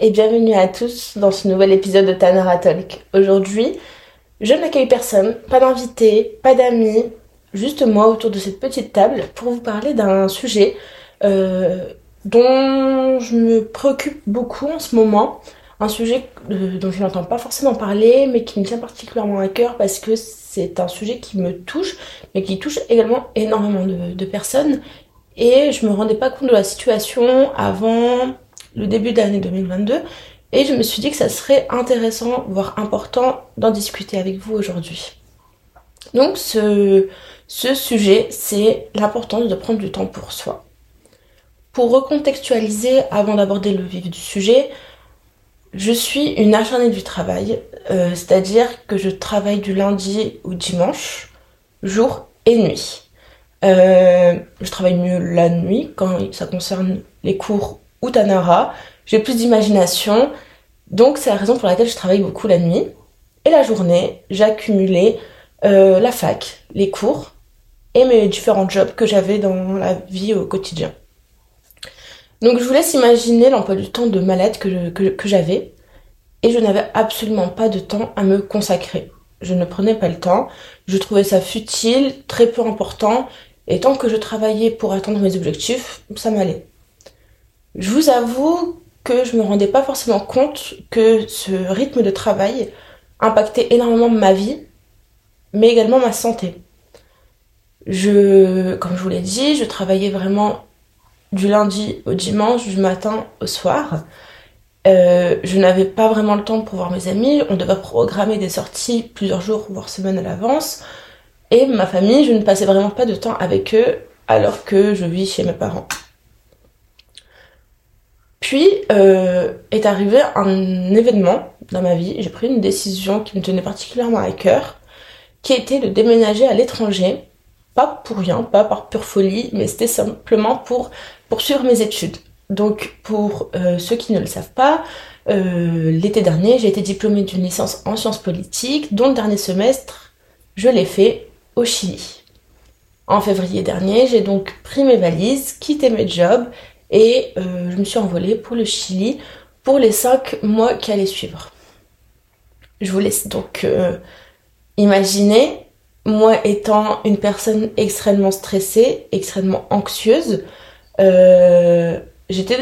et bienvenue à tous dans ce nouvel épisode de Tanara Talk. Aujourd'hui, je n'accueille personne, pas d'invité, pas d'amis, juste moi autour de cette petite table pour vous parler d'un sujet euh, dont je me préoccupe beaucoup en ce moment. Un sujet euh, dont je n'entends pas forcément parler, mais qui me tient particulièrement à cœur parce que c'est un sujet qui me touche, mais qui touche également énormément de, de personnes. Et je me rendais pas compte de la situation avant le début de l'année 2022 et je me suis dit que ça serait intéressant, voire important d'en discuter avec vous aujourd'hui. Donc ce, ce sujet, c'est l'importance de prendre du temps pour soi. Pour recontextualiser, avant d'aborder le vif du sujet, je suis une acharnée du travail, euh, c'est-à-dire que je travaille du lundi au dimanche, jour et nuit. Euh, je travaille mieux la nuit quand ça concerne les cours ou Tanara. J'ai plus d'imagination. Donc c'est la raison pour laquelle je travaille beaucoup la nuit. Et la journée, j'accumulais euh, la fac, les cours et mes différents jobs que j'avais dans la vie au quotidien. Donc je vous laisse imaginer l'emploi du temps de malade que, j'avais. Et je n'avais absolument pas de temps à me consacrer. Je ne prenais pas le temps. Je trouvais ça futile, très peu important. Et tant que je travaillais pour atteindre mes objectifs, ça m'allait. Je vous avoue que je me rendais pas forcément compte que ce rythme de travail impactait énormément ma vie, mais également ma santé. Je, comme je vous l'ai dit, je travaillais vraiment du lundi au dimanche, du matin au soir. Euh, je n'avais pas vraiment le temps pour voir mes amis. On devait programmer des sorties plusieurs jours, voire semaines à l'avance. Et ma famille, je ne passais vraiment pas de temps avec eux alors que je vis chez mes parents. Puis euh, est arrivé un événement dans ma vie. J'ai pris une décision qui me tenait particulièrement à cœur, qui était de déménager à l'étranger. Pas pour rien, pas par pure folie, mais c'était simplement pour poursuivre mes études. Donc pour euh, ceux qui ne le savent pas, euh, l'été dernier, j'ai été diplômée d'une licence en sciences politiques, dont le dernier semestre, je l'ai fait au Chili. En février dernier, j'ai donc pris mes valises, quitté mes jobs et euh, je me suis envolée pour le Chili pour les 5 mois qui allaient suivre. Je vous laisse donc euh, imaginer, moi étant une personne extrêmement stressée, extrêmement anxieuse, euh, j'étais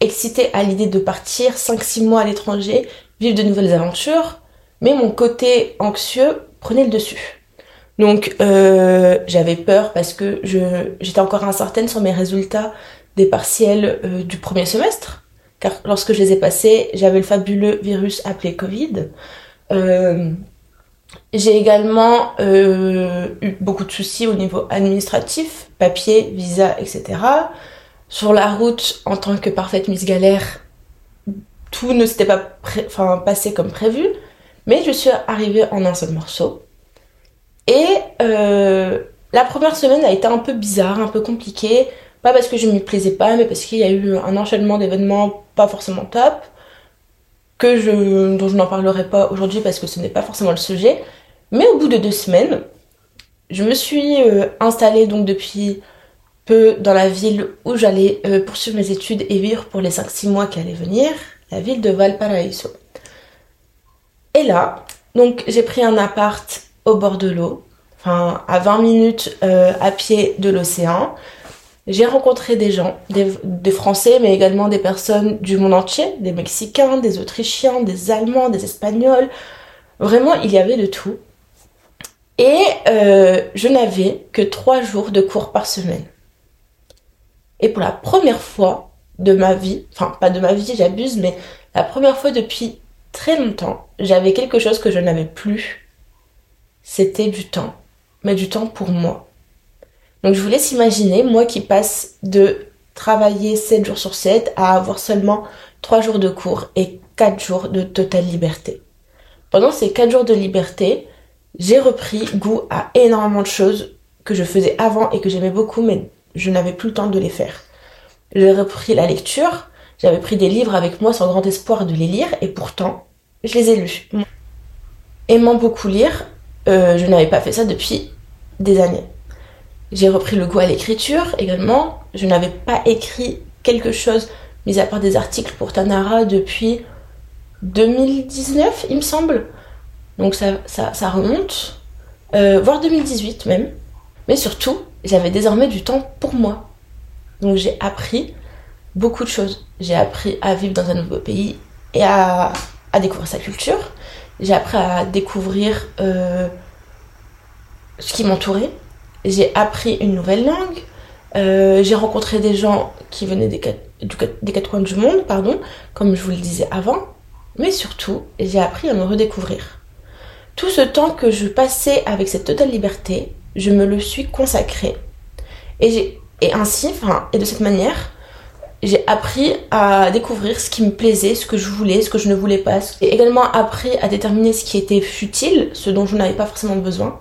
excitée à l'idée de partir 5-6 mois à l'étranger, vivre de nouvelles aventures, mais mon côté anxieux prenait le dessus. Donc j'avais peur parce que j'étais encore incertaine sur mes résultats des partiels euh, du premier semestre, car lorsque je les ai passés, j'avais le fabuleux virus appelé Covid. Euh, j'ai également euh, eu beaucoup de soucis au niveau administratif, papier, visa, etc. Sur la route, en tant que parfaite Miss Galère, tout ne s'était pas passé comme prévu, mais je suis arrivée en un seul morceau. Et la première semaine a été un peu bizarre, un peu compliquée. Pas parce que je m'y plaisais pas, mais parce qu'il y a eu un enchaînement d'événements pas forcément top, dont je n'en parlerai pas aujourd'hui parce que ce n'est pas forcément le sujet. Mais au bout de deux semaines, je me suis euh, installée donc depuis peu dans la ville où j'allais euh, poursuivre mes études et vivre pour les 5-6 mois qui allaient venir, la ville de Valparaiso. Et là, donc j'ai pris un appart au bord de l'eau, enfin à 20 minutes euh, à pied de l'océan. J'ai rencontré des gens, des, Français, mais également des personnes du monde entier, des Mexicains, des Autrichiens, des Allemands, des Espagnols. Vraiment, il y avait de tout. Et euh, je n'avais que trois jours de cours par semaine. Et pour la première fois de ma vie, enfin pas de ma vie, j'abuse, mais la première fois depuis très longtemps, j'avais quelque chose que je n'avais plus. C'était du temps, mais du temps pour moi. Donc je vous laisse imaginer, moi qui passe de travailler 7 jours sur 7 à avoir seulement 3 jours de cours et 4 jours de totale liberté. Pendant ces 4 jours de liberté, j'ai repris goût à énormément de choses que je faisais avant et que j'aimais beaucoup, mais je n'avais plus le temps de les faire. J'ai repris la lecture, j'avais pris des livres avec moi sans grand espoir de les lire, et pourtant, je les ai lus. Aimant beaucoup lire, euh, je n'avais pas fait ça depuis des années. J'ai repris le goût à l'écriture également. Je n'avais pas écrit quelque chose mis à part des articles pour Tanara depuis 2019, il me semble. Donc ça, ça, remonte, euh, voire 2018 même. Mais surtout, j'avais désormais du temps pour moi. Donc j'ai appris beaucoup de choses. J'ai appris à vivre dans un nouveau pays et à, découvrir sa culture. J'ai appris à découvrir euh, ce qui m'entourait. J'ai appris une nouvelle langue. Euh, j'ai rencontré des gens qui venaient des quatre, coins du monde, pardon, comme je vous le disais avant. Mais surtout, j'ai appris à me redécouvrir. Tout ce temps que je passais avec cette totale liberté, je me le suis consacré. Et, ainsi, enfin, et de cette manière, j'ai appris à découvrir ce qui me plaisait, ce que je voulais, ce que je ne voulais pas. J'ai également appris à déterminer ce qui était futile, ce dont je n'avais pas forcément besoin.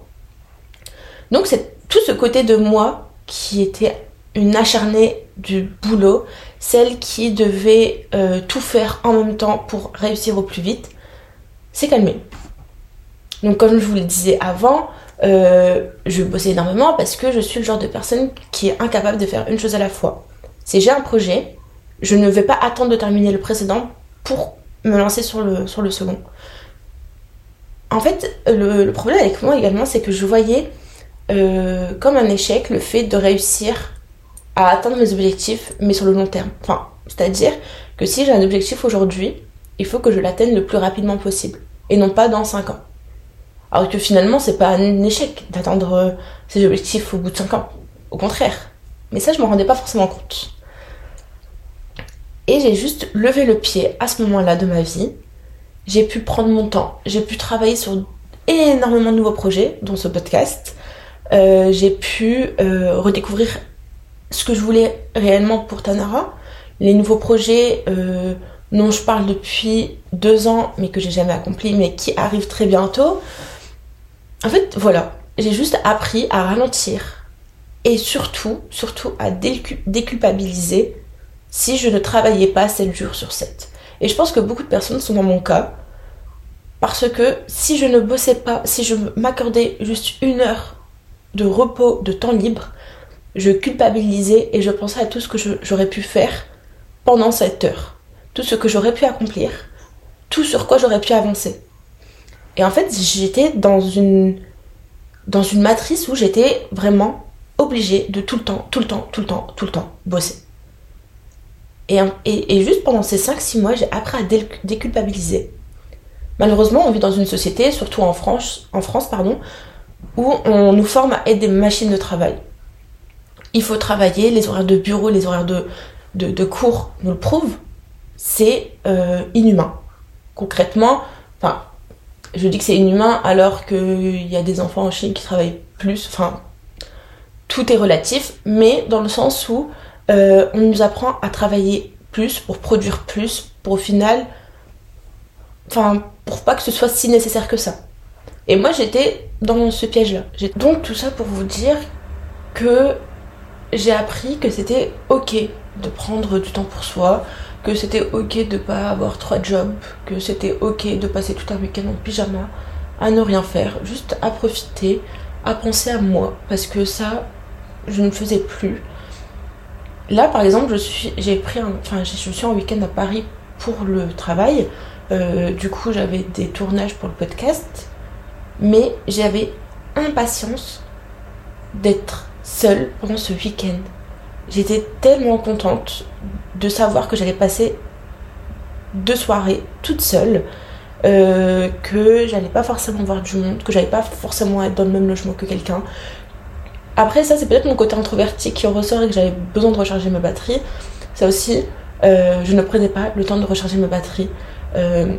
Donc c'est tout ce côté de moi qui était une acharnée du boulot, celle qui devait euh, tout faire en même temps pour réussir au plus vite, s'est calmé. Donc comme je vous le disais avant, euh, je bossais énormément parce que je suis le genre de personne qui est incapable de faire une chose à la fois. Si j'ai un projet, je ne vais pas attendre de terminer le précédent pour me lancer sur le, sur le second. En fait, le, problème avec moi également, c'est que je voyais euh, comme un échec le fait de réussir à atteindre mes objectifs, mais sur le long terme. Enfin, c'est-à-dire que si j'ai un objectif aujourd'hui, il faut que je l'atteigne le plus rapidement possible, et non pas dans 5 ans. Alors que finalement, c'est pas un échec d'atteindre euh, ces objectifs au bout de 5 ans. Au contraire. Mais ça, je m'en rendais pas forcément compte. Et j'ai juste levé le pied à ce moment-là de ma vie. J'ai pu prendre mon temps. J'ai pu travailler sur énormément de nouveaux projets, dont ce podcast. Euh, j'ai pu euh, redécouvrir ce que je voulais réellement pour Tanara. Les nouveaux projets dont je parle depuis deux ans, mais que j'ai jamais accompli, mais qui arrivent très bientôt. En fait, voilà, j'ai juste appris à ralentir et surtout, surtout à déculpabiliser si je ne travaillais pas 7 jours sur 7. Et je pense que beaucoup de personnes sont dans mon cas parce que si je ne bossais pas, si je m'accordais juste une heure de repos, de temps libre, je culpabilisais et je pensais à tout ce que j'aurais pu faire pendant cette heure, tout ce que j'aurais pu accomplir, tout sur quoi j'aurais pu avancer. Et en fait, j'étais dans une, dans une matrice où j'étais vraiment obligée de tout le temps, tout le temps, tout le temps, tout le temps bosser. Et, et, juste pendant ces 5-6 mois, j'ai appris à déculpabiliser. Malheureusement, on vit dans une société, surtout en France, en France pardon, où on nous forme à être des machines de travail. Il faut travailler, les horaires de bureau, les horaires de, de, cours nous le prouvent. C'est euh, inhumain. Concrètement, enfin, je dis que c'est inhumain alors qu'il y a des enfants en Chine qui travaillent plus. Enfin, tout est relatif, mais dans le sens où euh, on nous apprend à travailler plus pour produire plus, pour au final, enfin, pour pas que ce soit si nécessaire que ça. Et moi, j'étais dans ce piège-là. Donc tout ça pour vous dire que j'ai appris que c'était ok de prendre du temps pour soi, que c'était ok de pas avoir trois jobs, que c'était ok de passer tout un week-end en pyjama, à ne rien faire, juste à profiter, à penser à moi, parce que ça, je ne faisais plus. Là, par exemple, je suis, j'ai pris, enfin, je suis en week-end à Paris pour le travail. Euh, du coup, j'avais des tournages pour le podcast, mais j'avais impatience d'être seule pendant ce week-end. J'étais tellement contente de savoir que j'allais passer deux soirées toute seule, euh, que j'allais pas forcément voir du monde, que j'allais pas forcément être dans le même logement que quelqu'un. Après ça, c'est peut-être mon côté introverti qui ressort et que j'avais besoin de recharger ma batterie. Ça aussi, euh, je ne prenais pas le temps de recharger ma batterie. Euh,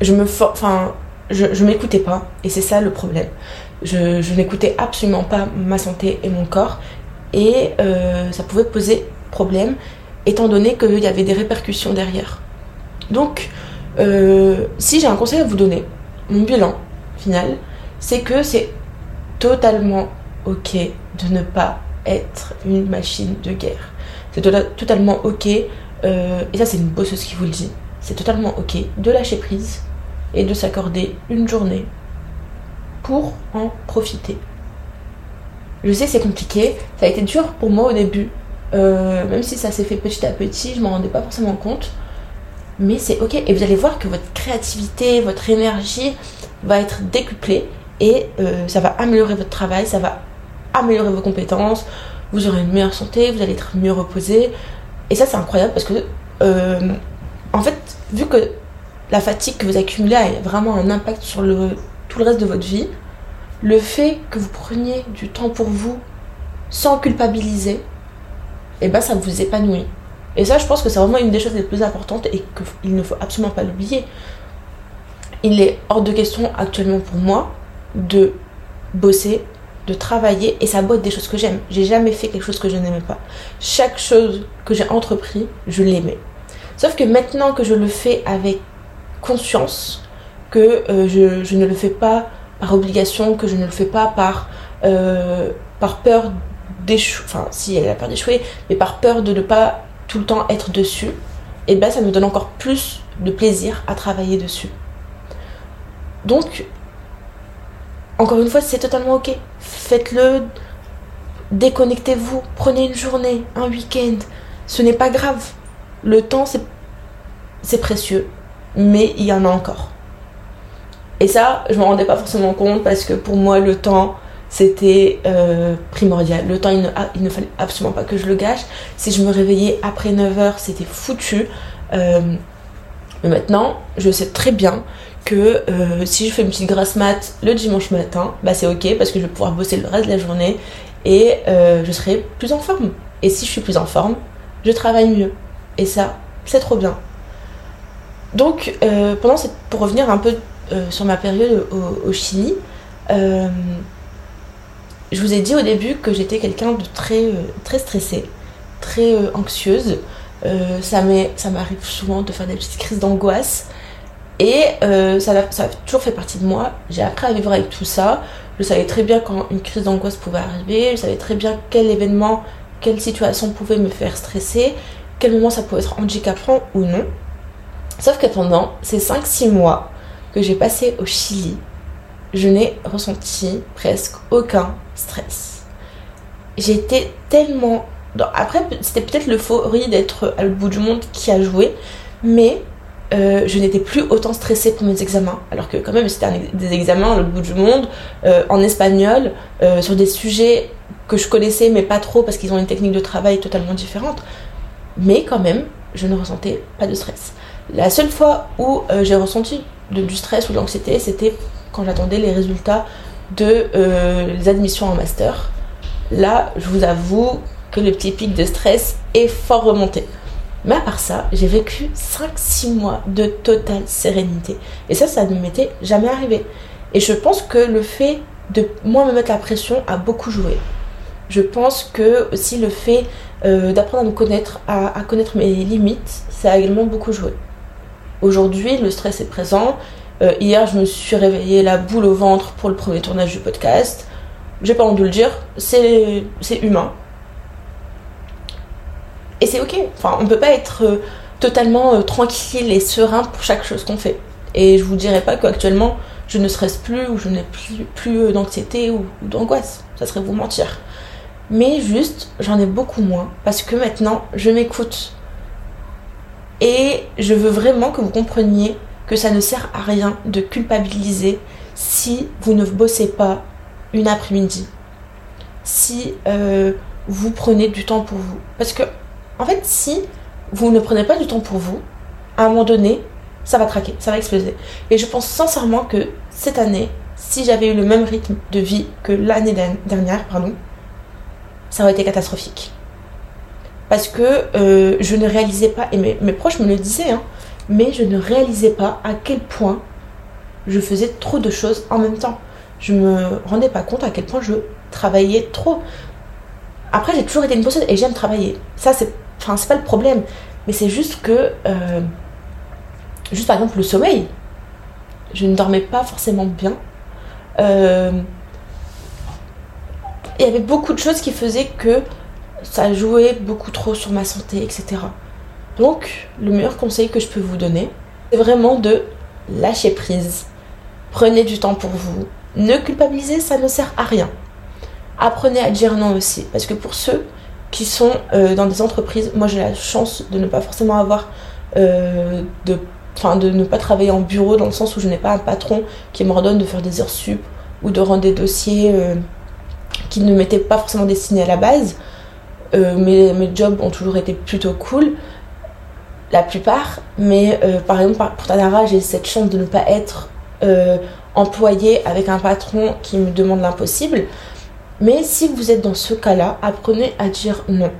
je me enfin, je, je m'écoutais pas et c'est ça le problème. Je, n'écoutais absolument pas ma santé et mon corps et ça pouvait poser problème étant donné qu'il y avait des répercussions derrière. Donc, euh, si j'ai un conseil à vous donner, mon bilan final, c'est que c'est totalement ok de ne pas être une machine de guerre. C'est tota-, totalement ok, euh, et ça c'est une bosseuse qui vous le dit, c'est totalement ok de lâcher prise et de s'accorder une journée pour en profiter. Je sais c'est compliqué, ça a été dur pour moi au début Euh, même si ça s'est fait petit à petit, je m'en rendais pas forcément compte. Mais c'est ok. Et vous allez voir que votre créativité, votre énergie va être décuplée et euh, ça va améliorer votre travail, ça va améliorer vos compétences, vous aurez une meilleure santé, vous allez être mieux reposé. Et ça, c'est incroyable parce que, euh, en fait, vu que la fatigue que vous accumulez a vraiment un impact sur tout le reste de votre vie, le fait que vous preniez du temps pour vous sans culpabiliser, et eh ben ça vous épanouit. Et ça, je pense que c'est vraiment une des choses les plus importantes et qu'il ne faut absolument pas l'oublier. Il est hors de question actuellement pour moi de bosser, de travailler, et ça boîte des choses que j'aime. J'ai jamais fait quelque chose que je n'aimais pas. Chaque chose que j'ai entrepris, je l'aimais. Sauf que maintenant que je le fais avec conscience, que euh, je, ne le fais pas par obligation, que je ne le fais pas par, euh, par peur d'échouer, enfin si elle a peur d'échouer, mais par peur de ne pas tout le temps être dessus, et eh ben ça me donne encore plus de plaisir à travailler dessus. Donc, encore une fois, c'est totalement ok. Faites-le, déconnectez-vous, prenez une journée, un week-end. Ce n'est pas grave. Le temps, c'est précieux, mais il y en a encore. Et ça, je ne me rendais pas forcément compte parce que pour moi, le temps, c'était euh, primordial. Le temps, il ne, il ne, fallait absolument pas que je le gâche. Si je me réveillais après 9h, c'était foutu. Euh, mais maintenant, je sais très bien que euh, si je fais une petite grasse mat le dimanche matin, bah c'est ok parce que je vais pouvoir bosser le reste de la journée et je serai plus en forme. Et si je suis plus en forme, je travaille mieux. Et ça, c'est trop bien. Donc, cette, pour revenir un peu sur ma période au, Chili, je vous ai dit au début que j'étais quelqu'un de très, euh, très stressé, très euh, anxieuse. Euh, ça m'arrive souvent de faire des petites crises d'angoisse. Et ça, ça, a toujours fait partie de moi. J'ai appris à vivre avec tout ça. Je savais très bien quand une crise d'angoisse pouvait arriver. Je savais très bien quel événement, quelle situation pouvait me faire stresser, quel moment ça pouvait être handicapant ou non. Sauf que pendant ces 5-6 mois que j'ai passé au Chili, je n'ai ressenti presque aucun stress. J'étais tellement... Après, c'était peut-être l'euphorie d'être à l'autre bout du monde qui a joué, mais euh, je n'étais plus autant stressée pour mes examens. Alors que quand même, c'était des examens à l'autre bout du monde, euh, en espagnol, euh, sur des sujets que je connaissais, mais pas trop, parce qu'ils ont une technique de travail totalement différente. Mais quand même, je ne ressentais pas de stress. La seule fois où j'ai ressenti du stress ou de l'anxiété, c'était quand j'attendais les résultats de euh, les admissions en master. Là, je vous avoue que le petit pic de stress est fort remonté. Mais à part ça, j'ai vécu 5-6 mois de totale sérénité. Et ça, ça ne m'était jamais arrivé. Et je pense que le fait de moi me mettre la pression a beaucoup joué. Je pense que aussi le fait euh, d'apprendre à me connaître, à connaître mes limites, ça a également beaucoup joué. Aujourd'hui, le stress est présent euh, hier, je me suis réveillée la boule au ventre pour le premier tournage du podcast. J'ai pas honte de le dire, c'est humain. Et c'est ok. Enfin, on peut pas être euh, totalement euh, tranquille et serein pour chaque chose qu'on fait. Et je vous dirais pas qu'actuellement, je ne stresse plus ou je n'ai plus, plus d'anxiété ou, ou d'angoisse. Ça serait vous mentir. Mais juste, j'en ai beaucoup moins parce que maintenant, je m'écoute. Et je veux vraiment que vous compreniez que ça ne sert à rien de culpabiliser si vous ne bossez pas une après-midi, si euh, vous prenez du temps pour vous. Parce que, en fait, si vous ne prenez pas du temps pour vous, à un moment donné, ça va craquer, ça va exploser. Et je pense sincèrement que cette année, si j'avais eu le même rythme de vie que l'année dernière, pardon, ça aurait été catastrophique. Parce que euh, je ne réalisais pas, et mes, proches me le disaient, hein, mais je ne réalisais pas à quel point je faisais trop de choses en même temps. Je me rendais pas compte à quel point je travaillais trop. Après, j'ai toujours été une bosseuse et j'aime travailler. Ça, c'est, enfin, pas le problème. Mais c'est juste que, euh, juste par exemple, le sommeil. Je ne dormais pas forcément bien. Euh, il y avait beaucoup de choses qui faisaient que ça jouait beaucoup trop sur ma santé, etc. Donc, le meilleur conseil que je peux vous donner, c'est vraiment de lâcher prise. Prenez du temps pour vous. Ne culpabilisez, ça ne sert à rien. Apprenez à dire non aussi. Parce que pour ceux qui sont dans des entreprises. Moi, j'ai la chance de ne pas forcément avoir de enfin de ne pas travailler en bureau dans le sens où je n'ai pas un patron qui m'ordonne de faire des heures sup ou de rendre des dossiers qui ne m'étaient pas forcément destinés à la base. Mes, mes jobs ont toujours été plutôt cool la plupart, mais euh, par exemple pour Tanara, j'ai cette chance de ne pas être euh, employée avec un patron qui me demande l'impossible. Mais si vous êtes dans ce cas-là, apprenez à dire non.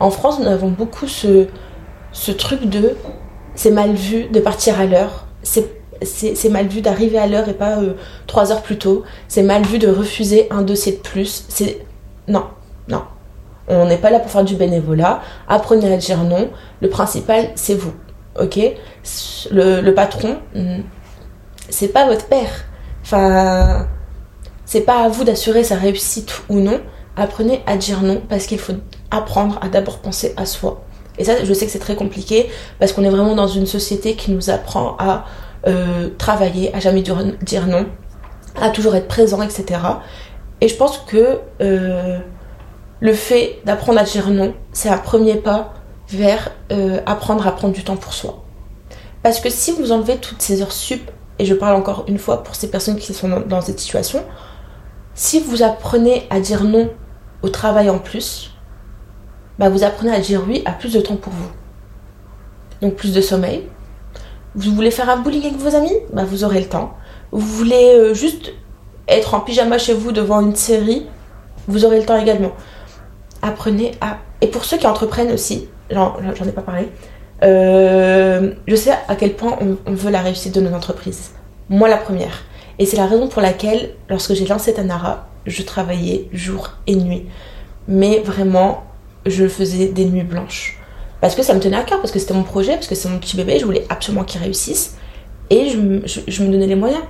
En France, nous avons beaucoup ce, ce truc de c'est mal vu de partir à l'heure, c'est mal vu d'arriver à l'heure et pas euh, trois heures plus tôt, c'est mal vu de refuser un dossier de plus. C'est non, non, on n'est pas là pour faire du bénévolat. Apprenez à dire non. Le principal, c'est vous. Ok? Le, patron, hmm, c'est pas votre père. Enfin, c'est pas à vous d'assurer sa réussite ou non. Apprenez à dire non parce qu'il faut apprendre à d'abord penser à soi. Et ça, je sais que c'est très compliqué parce qu'on est vraiment dans une société qui nous apprend à euh, travailler, à jamais dire non, à toujours être présent, etc. Et je pense que euh, le fait d'apprendre à dire non, c'est un premier pas vers euh, apprendre à prendre du temps pour soi. Parce que si vous enlevez toutes ces heures sup, et je parle encore une fois pour ces personnes qui sont dans, cette situation, si vous apprenez à dire non au travail en plus, bah vous apprenez à dire oui à plus de temps pour vous. Donc plus de sommeil. Vous voulez faire un bowling avec vos amis? Bah Vous aurez le temps. Vous voulez euh, juste être en pyjama chez vous devant une série? Vous aurez le temps également apprenez à... Et pour ceux qui entreprennent aussi, j'en ai pas parlé, euh, je sais à quel point on, veut la réussite de nos entreprises. Moi la première. Et c'est la raison pour laquelle, lorsque j'ai lancé Tanara, je travaillais jour et nuit. Mais vraiment, je faisais des nuits blanches. Parce que ça me tenait à cœur, parce que c'était mon projet, parce que c'est mon petit bébé, je voulais absolument qu'il réussisse. Et je, je me donnais les moyens.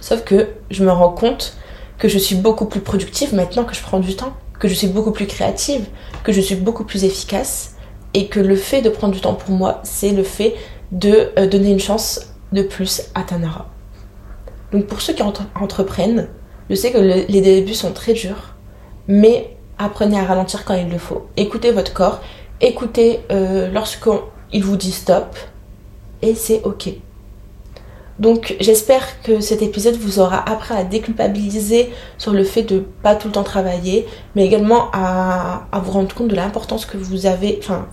Sauf que je me rends compte que je suis beaucoup plus productive maintenant que je prends du temps que je suis beaucoup plus créative, que je suis beaucoup plus efficace et que le fait de prendre du temps pour moi, c'est le fait de euh, donner une chance de plus à Tanara. Donc pour ceux qui entreprennent, je sais que les débuts sont très durs, mais apprenez à ralentir quand il le faut. Écoutez votre corps, écoutez euh, lorsqu'il vous dit stop, et c'est ok. Donc j'espère que cet épisode vous aura appris à déculpabiliser sur le fait de pas tout le temps travailler, mais également à, vous rendre compte de l'importance que vous avez, enfin,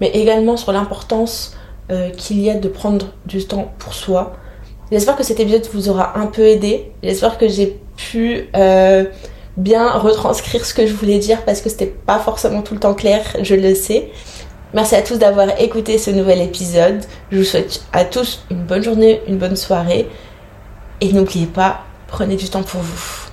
mais également sur l'importance euh, qu'il y a de prendre du temps pour soi. J'espère que cet épisode vous aura un peu aidé. J'espère que j'ai pu euh, bien retranscrire ce que je voulais dire parce que c'était pas forcément tout le temps clair, je le sais. Merci à tous d'avoir écouté ce nouvel épisode. Je vous souhaite à tous une bonne journée, une bonne soirée. Et n'oubliez pas, prenez du temps pour vous.